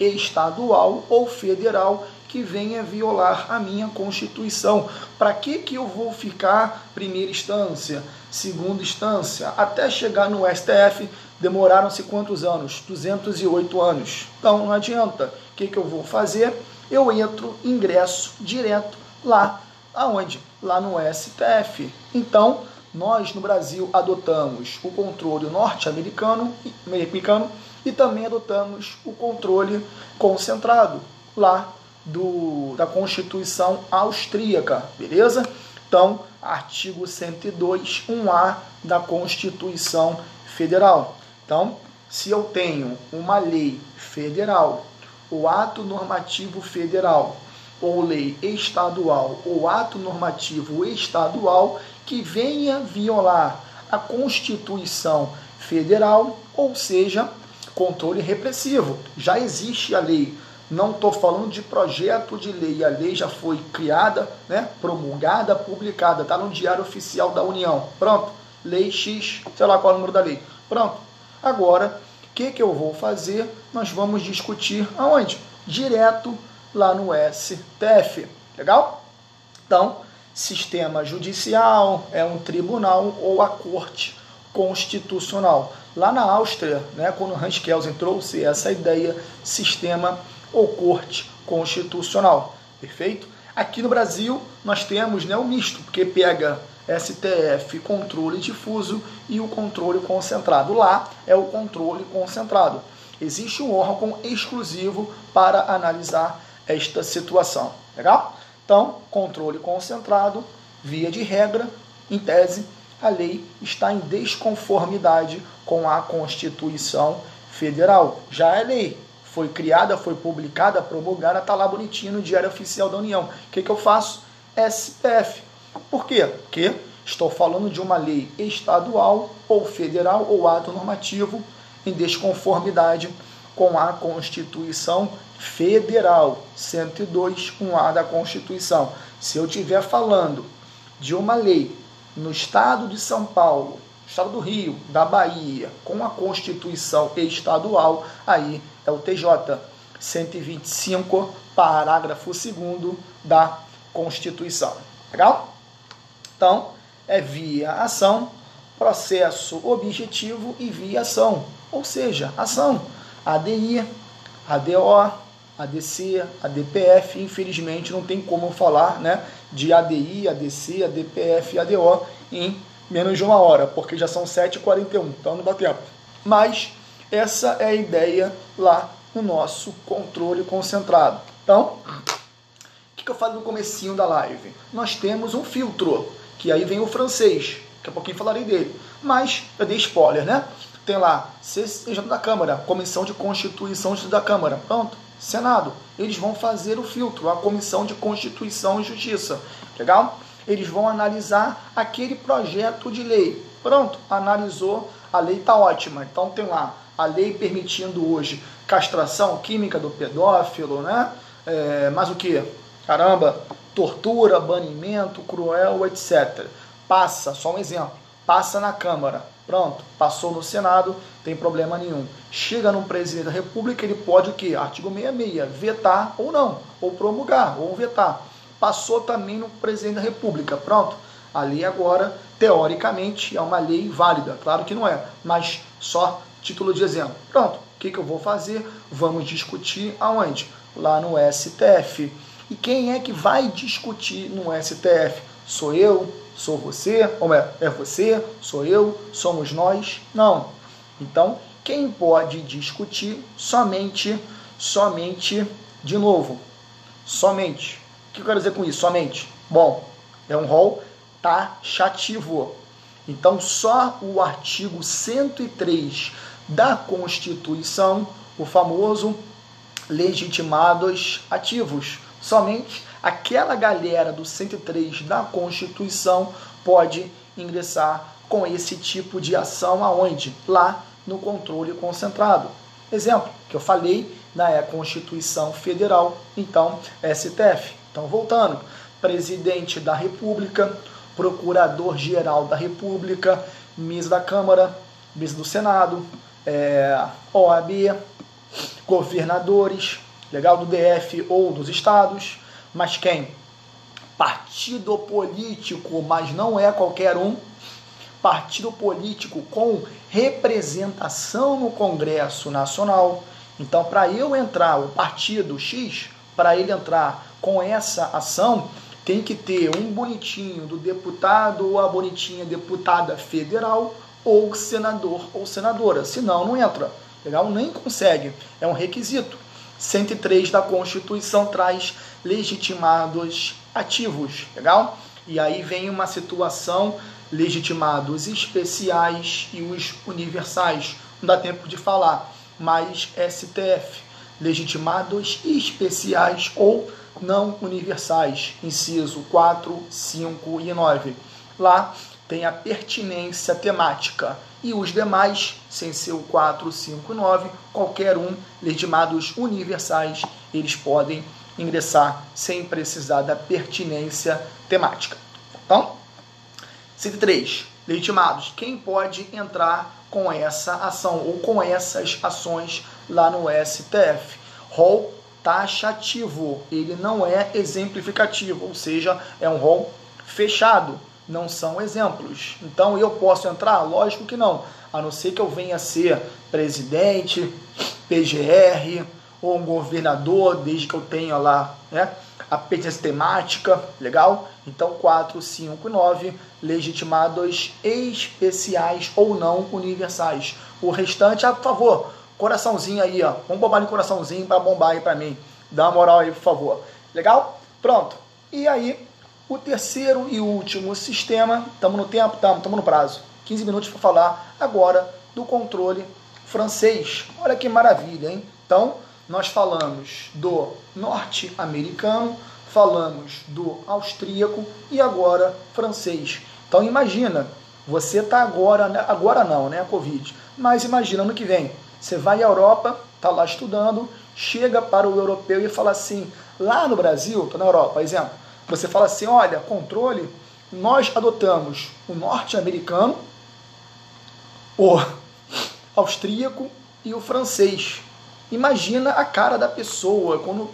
estadual ou federal que venha violar a minha Constituição. Para que, que eu vou ficar primeira instância, segunda instância, até chegar no STF? Demoraram-se quantos anos? 208 anos. Então não adianta. O que, que eu vou fazer? Eu entro, ingresso direto lá. Aonde? Lá no STF. Então, nós no Brasil adotamos o controle norte-americano americano, e também adotamos o controle concentrado lá do, da Constituição Austríaca, beleza? Então, artigo 102, 1A da Constituição Federal. Então, se eu tenho uma lei federal, o ato normativo federal, ou lei estadual, ou ato normativo estadual que venha violar a Constituição Federal, ou seja, controle repressivo. Já existe a lei. Não estou falando de projeto de lei. A lei já foi criada, né, promulgada, publicada. Está no Diário Oficial da União. Pronto. Lei X, sei lá qual é o número da lei. Pronto. Agora, o que, que eu vou fazer? Nós vamos discutir aonde? Direto lá no STF. Legal? Então, sistema judicial é um tribunal ou a corte constitucional. Lá na Áustria, né, quando Hans Kelsen trouxe essa ideia, sistema ou corte constitucional, perfeito? Aqui no Brasil nós temos né, o misto, porque pega STF, controle difuso e o controle concentrado. Lá é o controle concentrado. Existe um órgão exclusivo para analisar esta situação. Legal? Então, controle concentrado, via de regra, em tese, a lei está em desconformidade com a Constituição Federal. Já é lei, foi criada, foi publicada, promulgada, está lá bonitinho no Diário Oficial da União. O que, que eu faço? SPF. Por quê? Porque estou falando de uma lei estadual ou federal ou ato normativo em desconformidade com a Constituição Federal, 102, 1A da Constituição. Se eu estiver falando de uma lei no estado de São Paulo, estado do Rio, da Bahia, com a Constituição estadual, aí é o TJ 125, parágrafo 2 da Constituição. Legal? Então, é via ação, processo objetivo e via ação. Ou seja, ação. ADI, ADO, ADC, ADPF, infelizmente não tem como falar né, de ADI, ADC, ADPF e ADO em menos de uma hora, porque já são 7h41, então não dá tempo. Mas essa é a ideia lá no nosso controle concentrado. Então, o que, que eu falei no comecinho da live? Nós temos um filtro, que aí vem o francês, daqui a pouquinho falarei dele. Mas eu dei spoiler, né? Tem lá, CCJ da Câmara, Comissão de Constituição da Câmara. Pronto, Senado. Eles vão fazer o filtro, a Comissão de Constituição e Justiça. Legal? Eles vão analisar aquele projeto de lei. Pronto, analisou, a lei está ótima. Então tem lá a lei permitindo hoje castração química do pedófilo, né? É, mas o que? Caramba, tortura, banimento, cruel, etc. Passa, só um exemplo, passa na Câmara. Pronto, passou no Senado, tem problema nenhum. Chega no presidente da República, ele pode o quê? Artigo 66, vetar ou não, ou promulgar, ou vetar. Passou também no presidente da República. Pronto, A lei agora, teoricamente, é uma lei válida. Claro que não é, mas só título de exemplo. Pronto, o que, que eu vou fazer? Vamos discutir aonde? Lá no STF. E quem é que vai discutir no STF? Sou eu? Sou você? Ou é, é você? Sou eu? Somos nós? Não. Então, quem pode discutir somente, somente, de novo, somente. O que eu quero dizer com isso? Somente. Bom, é um rol taxativo. Então, só o artigo 103 da Constituição, o famoso legitimados ativos. Somente aquela galera do 103 da Constituição pode ingressar com esse tipo de ação aonde? Lá no controle concentrado. Exemplo que eu falei na Constituição Federal, então STF. Então voltando, presidente da República, procurador-geral da República, ministro da Câmara, ministro do Senado, é, OAB, governadores, legal do DF ou dos estados, mas quem? Partido político, mas não é qualquer um. Partido político com representação no Congresso Nacional. Então, para eu entrar, o partido X, para ele entrar com essa ação, tem que ter um bonitinho do deputado ou a bonitinha deputada federal ou senador ou senadora. Senão, não entra. Legal? Nem consegue. É um requisito. 103 da Constituição traz legitimados ativos, legal? E aí vem uma situação legitimados especiais e os universais. Não dá tempo de falar, mas STF, legitimados especiais ou não universais, inciso 4, 5 e 9. Lá tem a pertinência temática e os demais, sem ser o 4, 5 e 9, qualquer um, legitimados universais, eles podem ingressar sem precisar da pertinência temática. Então, 103. Legitimados. Quem pode entrar com essa ação ou com essas ações lá no STF? Rol taxativo. Ele não é exemplificativo, ou seja, é um rol fechado não são exemplos. Então eu posso entrar? Lógico que não, a não ser que eu venha ser presidente, PGR ou governador, desde que eu tenha lá né, a pertinência temática, legal? Então 4, 5 e 9, legitimados especiais ou não universais. O restante, ah, por favor, coraçãozinho aí, ó. Vamos bombar no coraçãozinho para bombar aí para mim. Dá uma moral aí, por favor. Legal? Pronto. E aí, o terceiro e último sistema, estamos no tempo, estamos no prazo, 15 minutos para falar agora do controle francês. Olha que maravilha, hein? Então, nós falamos do norte-americano, falamos do austríaco e agora francês. Então, imagina, você está agora, né? agora não, né, a Covid, mas imagina ano que vem, você vai à Europa, está lá estudando, chega para o europeu e fala assim, lá no Brasil, estou na Europa, exemplo, você fala assim: olha, controle, nós adotamos o norte-americano, o *laughs* austríaco e o francês. Imagina a cara da pessoa quando,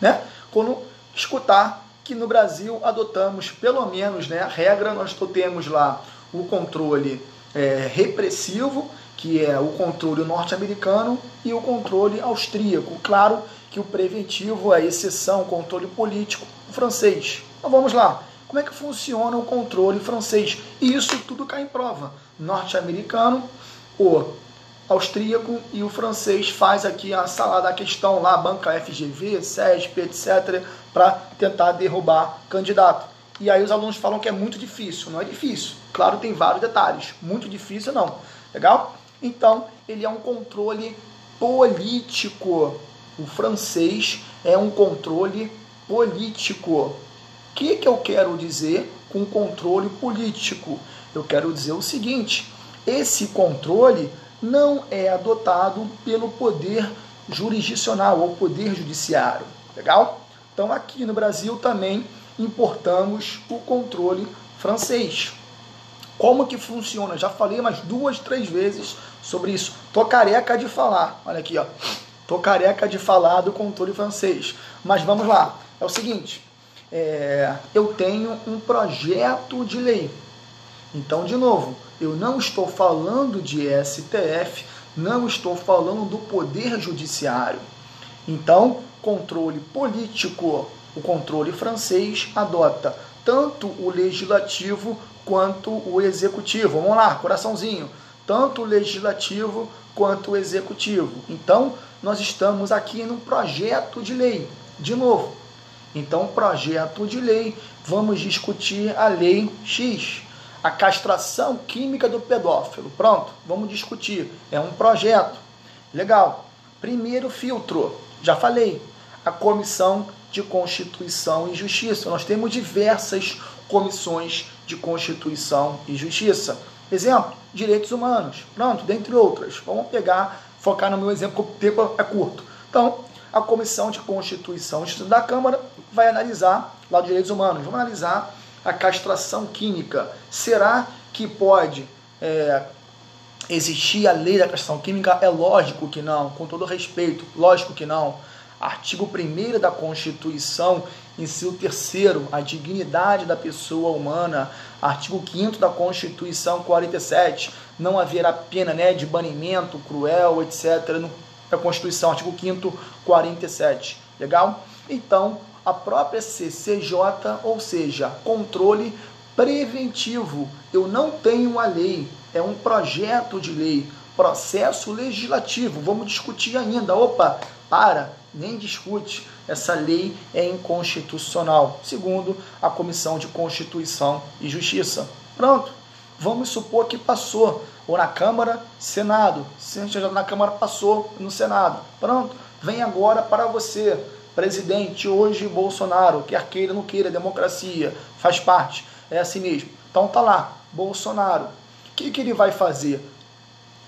né, quando escutar que no Brasil adotamos, pelo menos, né, a regra, nós temos lá o controle é, repressivo, que é o controle norte-americano, e o controle austríaco. Claro que o preventivo a exceção, controle político francês. Então vamos lá. Como é que funciona o controle francês? E isso tudo cai em prova. Norte-americano, o austríaco e o francês faz aqui a salada, a questão lá, banca FGV, SESP, etc., para tentar derrubar candidato. E aí os alunos falam que é muito difícil. Não é difícil. Claro, tem vários detalhes. Muito difícil não. Legal? Então, ele é um controle político. O francês é um controle político. O que, que eu quero dizer com controle político? Eu quero dizer o seguinte: esse controle não é adotado pelo poder jurisdicional ou poder judiciário. Legal? Então, aqui no Brasil também importamos o controle francês. Como que funciona? Já falei umas duas, três vezes sobre isso. Tô careca de falar. Olha aqui, ó. Tô careca de falar do controle francês. Mas vamos lá. É o seguinte, é, eu tenho um projeto de lei. Então, de novo, eu não estou falando de STF, não estou falando do Poder Judiciário. Então, controle político, o controle francês adota tanto o legislativo quanto o executivo. Vamos lá, coraçãozinho. Tanto o legislativo quanto o executivo. Então, nós estamos aqui num projeto de lei. De novo. Então, projeto de lei, vamos discutir a lei X a castração química do pedófilo. Pronto, vamos discutir. É um projeto. Legal. Primeiro filtro, já falei, a Comissão de Constituição e Justiça. Nós temos diversas comissões de Constituição e Justiça. Exemplo, direitos humanos. Pronto, dentre outras. Vamos pegar, focar no meu exemplo, porque o tempo é curto. Então, a Comissão de Constituição e Justiça da Câmara vai analisar lá os direitos humanos. Vamos analisar a castração química. Será que pode é, existir a lei da castração química? É lógico que não, com todo respeito, lógico que não. Artigo 1 da Constituição, inciso 3, a dignidade da pessoa humana. Artigo 5 da Constituição 47, não haverá pena né, de banimento cruel, etc. No, da Constituição, artigo 5 47. Legal? Então, a própria CCJ, ou seja, controle preventivo. Eu não tenho a lei, é um projeto de lei, processo legislativo. Vamos discutir ainda. Opa, para, nem discute. Essa lei é inconstitucional, segundo a Comissão de Constituição e Justiça. Pronto. Vamos supor que passou, ou na Câmara, Senado. Se já na Câmara passou no Senado. Pronto. Vem agora para você presidente hoje Bolsonaro, quer queira ou não queira, democracia, faz parte, é assim mesmo. Então tá lá, Bolsonaro. O que, que ele vai fazer?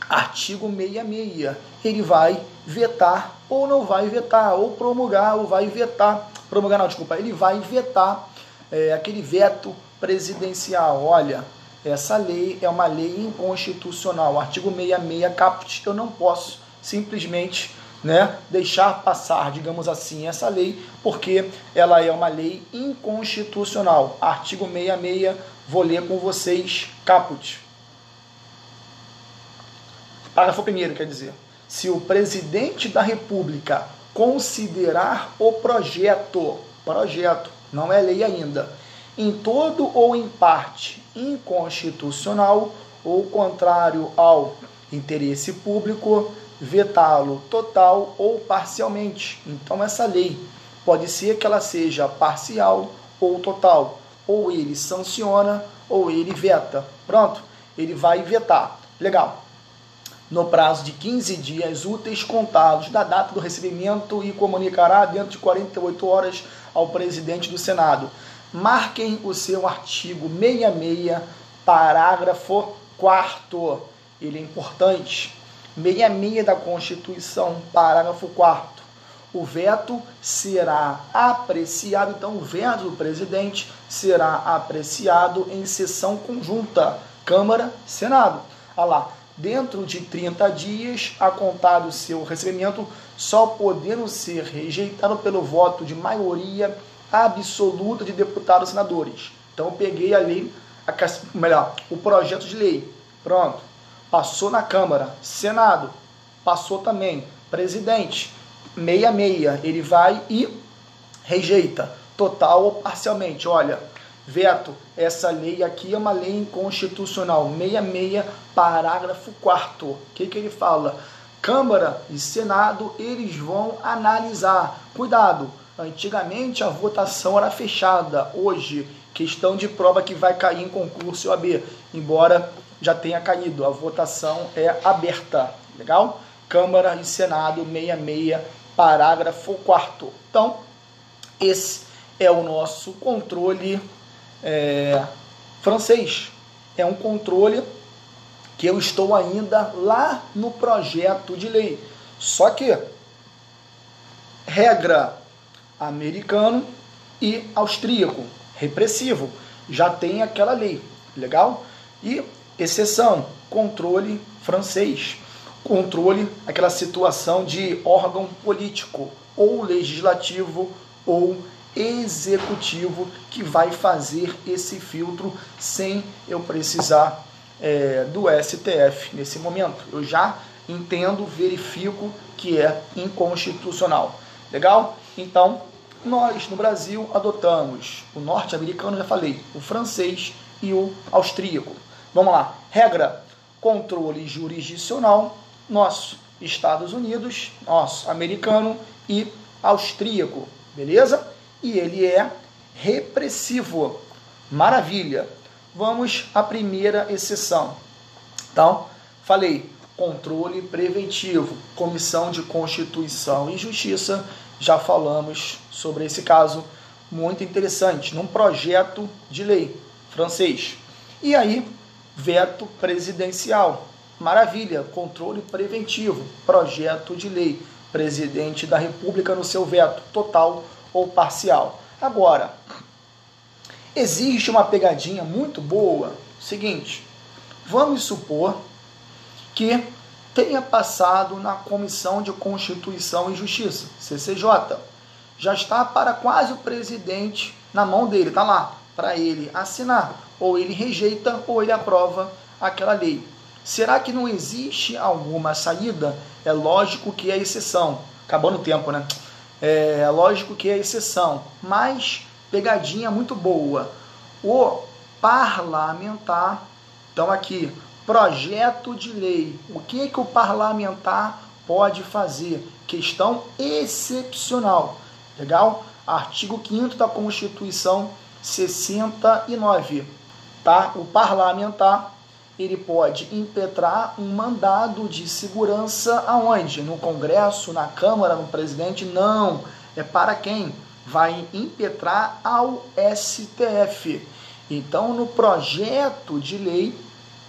Artigo 66. Ele vai vetar ou não vai vetar, ou promulgar ou vai vetar. Promulgar não, desculpa, ele vai vetar é, aquele veto presidencial. Olha, essa lei é uma lei inconstitucional. Artigo 66 caput, eu não posso simplesmente né, deixar passar, digamos assim, essa lei, porque ela é uma lei inconstitucional. Artigo 66, vou ler com vocês, caput. Parágrafo 1 quer dizer, se o presidente da República considerar o projeto, projeto, não é lei ainda, em todo ou em parte inconstitucional ou contrário ao interesse público, vetá-lo total ou parcialmente. Então, essa lei pode ser que ela seja parcial ou total. Ou ele sanciona ou ele veta. Pronto, ele vai vetar. Legal. No prazo de 15 dias úteis contados da data do recebimento e comunicará dentro de 48 horas ao presidente do Senado. Marquem o seu artigo 66, parágrafo 4 Ele é importante 66 da Constituição, parágrafo 4 o veto será apreciado, então o veto do presidente será apreciado em sessão conjunta, Câmara, Senado. Olha lá, dentro de 30 dias, a contar do seu recebimento, só podendo ser rejeitado pelo voto de maioria absoluta de deputados e senadores. Então peguei ali, a, melhor, o projeto de lei. Pronto passou na Câmara, Senado, passou também, presidente, meia meia, ele vai e rejeita, total ou parcialmente. Olha, veto, essa lei aqui é uma lei inconstitucional, meia meia, parágrafo 4 O que, que ele fala? Câmara e Senado, eles vão analisar. Cuidado, antigamente a votação era fechada, hoje, questão de prova que vai cair em concurso OAB, embora já tenha caído. A votação é aberta. Legal? Câmara e Senado 66, parágrafo 4. Então, esse é o nosso controle é, francês. É um controle que eu estou ainda lá no projeto de lei. Só que regra americano e austríaco, repressivo, já tem aquela lei, legal? E Exceção, controle francês. Controle, aquela situação de órgão político, ou legislativo ou executivo que vai fazer esse filtro sem eu precisar é, do STF nesse momento. Eu já entendo, verifico que é inconstitucional. Legal? Então, nós no Brasil adotamos o norte-americano, já falei, o francês e o austríaco. Vamos lá. Regra: controle jurisdicional, nosso Estados Unidos, nosso americano e austríaco. Beleza? E ele é repressivo. Maravilha. Vamos à primeira exceção. Então, falei, controle preventivo, Comissão de Constituição e Justiça, já falamos sobre esse caso muito interessante, num projeto de lei francês. E aí, veto presidencial. Maravilha, controle preventivo, projeto de lei, presidente da República no seu veto, total ou parcial. Agora, existe uma pegadinha muito boa. Seguinte, vamos supor que tenha passado na Comissão de Constituição e Justiça, CCJ. Já está para quase o presidente na mão dele, está lá, para ele assinar. Ou ele rejeita ou ele aprova aquela lei. Será que não existe alguma saída? É lógico que é exceção. Acabou no tempo, né? É lógico que é exceção. Mas pegadinha muito boa. O parlamentar, então aqui, projeto de lei. O que, que o parlamentar pode fazer? Questão excepcional. Legal? Artigo 5 da Constituição 69. Tá? O parlamentar ele pode impetrar um mandado de segurança aonde? No Congresso, na Câmara, no presidente? Não. É para quem? Vai impetrar ao STF. Então, no projeto de lei,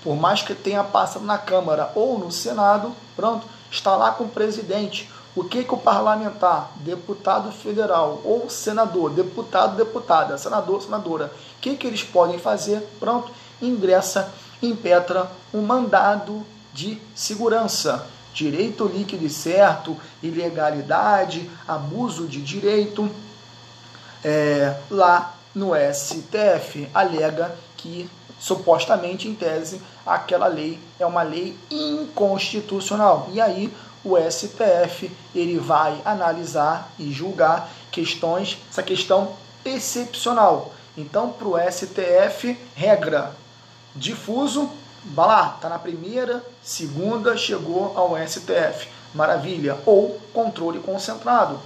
por mais que tenha passado na Câmara ou no Senado, pronto, está lá com o presidente. O que, que o parlamentar, deputado federal ou senador, deputado, deputada, senador, senadora, o que, que eles podem fazer? Pronto, ingressa, impetra um mandado de segurança. Direito líquido e certo, ilegalidade, abuso de direito, é, lá no STF, alega que supostamente, em tese, aquela lei é uma lei inconstitucional. E aí o STF ele vai analisar e julgar questões, essa questão excepcional. Então, para o STF, regra difuso, vai lá, tá na primeira, segunda, chegou ao STF. Maravilha. Ou controle concentrado.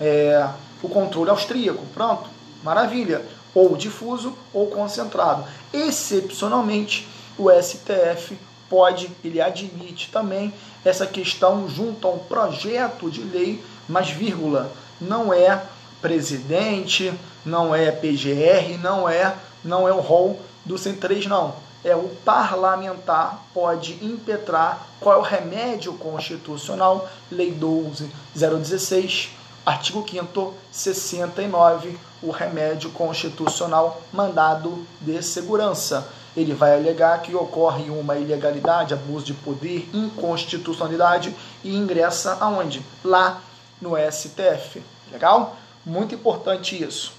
É, o controle austríaco. Pronto. Maravilha ou difuso ou concentrado. Excepcionalmente, o STF pode, ele admite também essa questão junto a um projeto de lei, mas vírgula, não é presidente, não é PGR, não é, não é o rol do 103 não. É o parlamentar pode impetrar qual é o remédio constitucional, lei 12016 Artigo 5 69, o remédio constitucional mandado de segurança. Ele vai alegar que ocorre uma ilegalidade, abuso de poder, inconstitucionalidade e ingressa aonde? Lá no STF. Legal? Muito importante isso.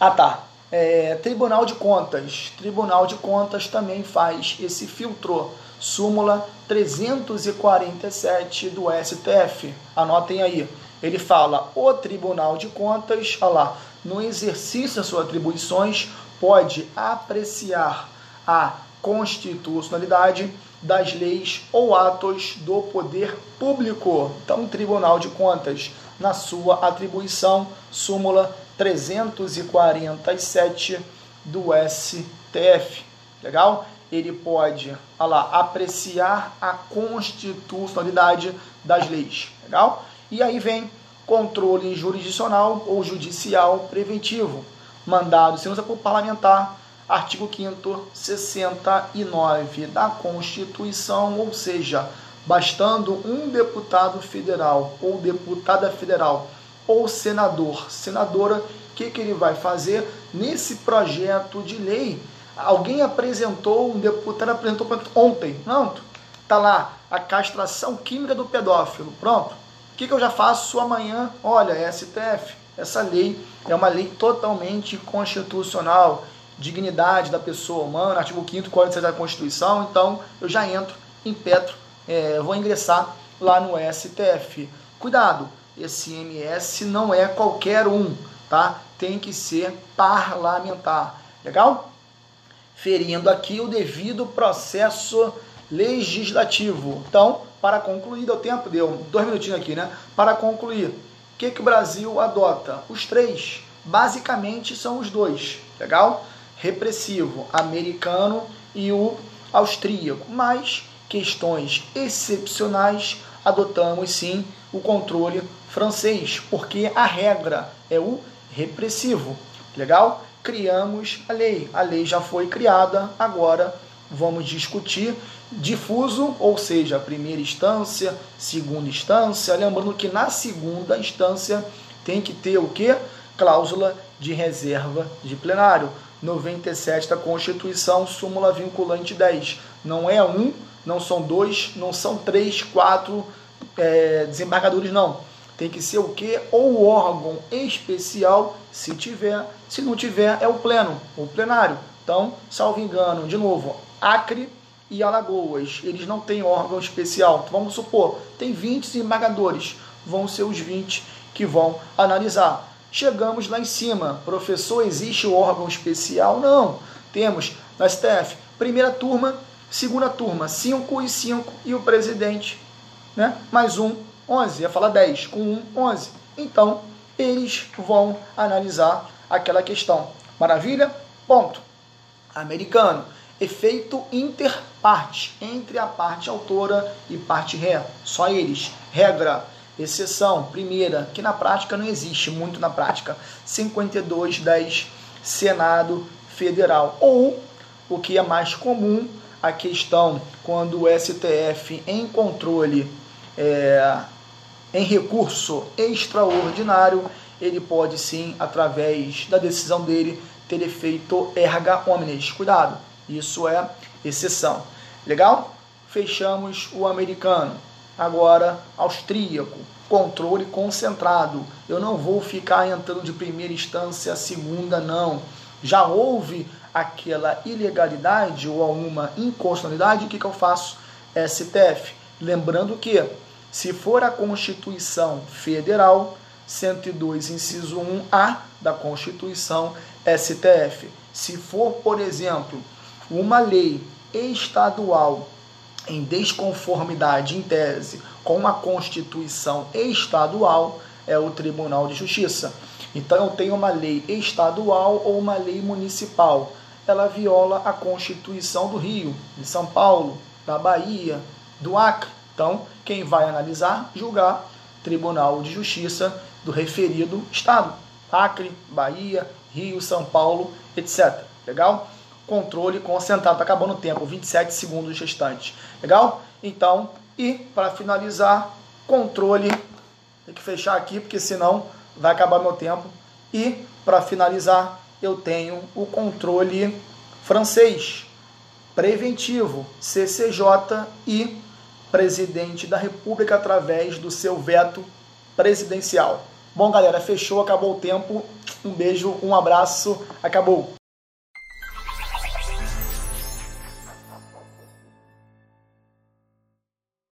Ah tá. É, Tribunal de Contas. Tribunal de Contas também faz esse filtro. Súmula 347 do STF. Anotem aí ele fala: o Tribunal de Contas, olha lá, no exercício das suas atribuições, pode apreciar a constitucionalidade das leis ou atos do poder público. Então, o Tribunal de Contas, na sua atribuição, súmula 347 do STF. Legal? Ele pode, lá, apreciar a constitucionalidade das leis. Legal? E aí vem controle jurisdicional ou judicial preventivo, mandado sem usa por parlamentar, artigo 5 69 da Constituição, ou seja, bastando um deputado federal ou deputada federal ou senador, senadora, o que, que ele vai fazer nesse projeto de lei? Alguém apresentou, um deputado apresentou ontem, pronto, tá lá a castração química do pedófilo, pronto que, que eu já faço amanhã? Olha, STF, Essa lei é uma lei totalmente constitucional, dignidade da pessoa humana, artigo 5 46 da Constituição, então eu já entro em Petro, é, vou ingressar lá no STF. Cuidado, esse MS não é qualquer um, tá? Tem que ser parlamentar, legal? Ferindo aqui o devido processo legislativo. Então, para concluir, deu tempo, deu dois minutinhos aqui, né? Para concluir, que, que o Brasil adota? Os três. Basicamente são os dois, legal? Repressivo, americano e o austríaco. Mas questões excepcionais, adotamos sim o controle francês, porque a regra é o repressivo. Legal? Criamos a lei. A lei já foi criada, agora vamos discutir difuso, ou seja, primeira instância, segunda instância, lembrando que na segunda instância tem que ter o que? Cláusula de reserva de plenário. 97 da Constituição, súmula vinculante 10. Não é um, não são dois, não são três, quatro é, desembargadores, não. Tem que ser o que? Ou órgão especial, se tiver. Se não tiver, é o pleno, o plenário. Então, salvo engano, de novo, Acre e Alagoas, eles não têm órgão especial. Então, vamos supor, tem 20 desembargadores, vão ser os 20 que vão analisar. Chegamos lá em cima, professor, existe o órgão especial? Não. Temos na STF, primeira turma, segunda turma, 5 e 5 e o presidente, né? Mais um, 11, ia falar 10, com um, 11. Então, eles vão analisar aquela questão. Maravilha? Ponto. Americano. Efeito interparte, entre a parte autora e parte ré. Só eles. Regra exceção, primeira, que na prática não existe muito na prática, 5210 Senado Federal. Ou, o que é mais comum, a questão quando o STF em controle, é, em recurso extraordinário, ele pode sim, através da decisão dele, ter efeito erga omnes. Cuidado, isso é exceção. Legal? Fechamos o americano. Agora, austríaco, controle concentrado. Eu não vou ficar entrando de primeira instância a segunda, não. Já houve aquela ilegalidade ou alguma inconstitucionalidade, o que, que eu faço? STF. Lembrando que, se for a Constituição Federal, 102, inciso 1A da Constituição, STF. Se for, por exemplo, uma lei estadual em desconformidade em tese com a Constituição estadual é o Tribunal de Justiça. Então eu tenho uma lei estadual ou uma lei municipal. Ela viola a Constituição do Rio, de São Paulo, da Bahia, do Acre. Então, quem vai analisar, julgar, Tribunal de Justiça do referido estado. Acre, Bahia, Rio, São Paulo, etc. Legal? Controle concentrado. Está acabando o tempo, 27 segundos restantes. Legal? Então, e para finalizar, controle. Tem que fechar aqui, porque senão vai acabar meu tempo. E para finalizar, eu tenho o controle francês, preventivo, CCJ e presidente da República através do seu veto presidencial. Bom, galera, fechou, acabou o tempo. Um beijo, um abraço, acabou.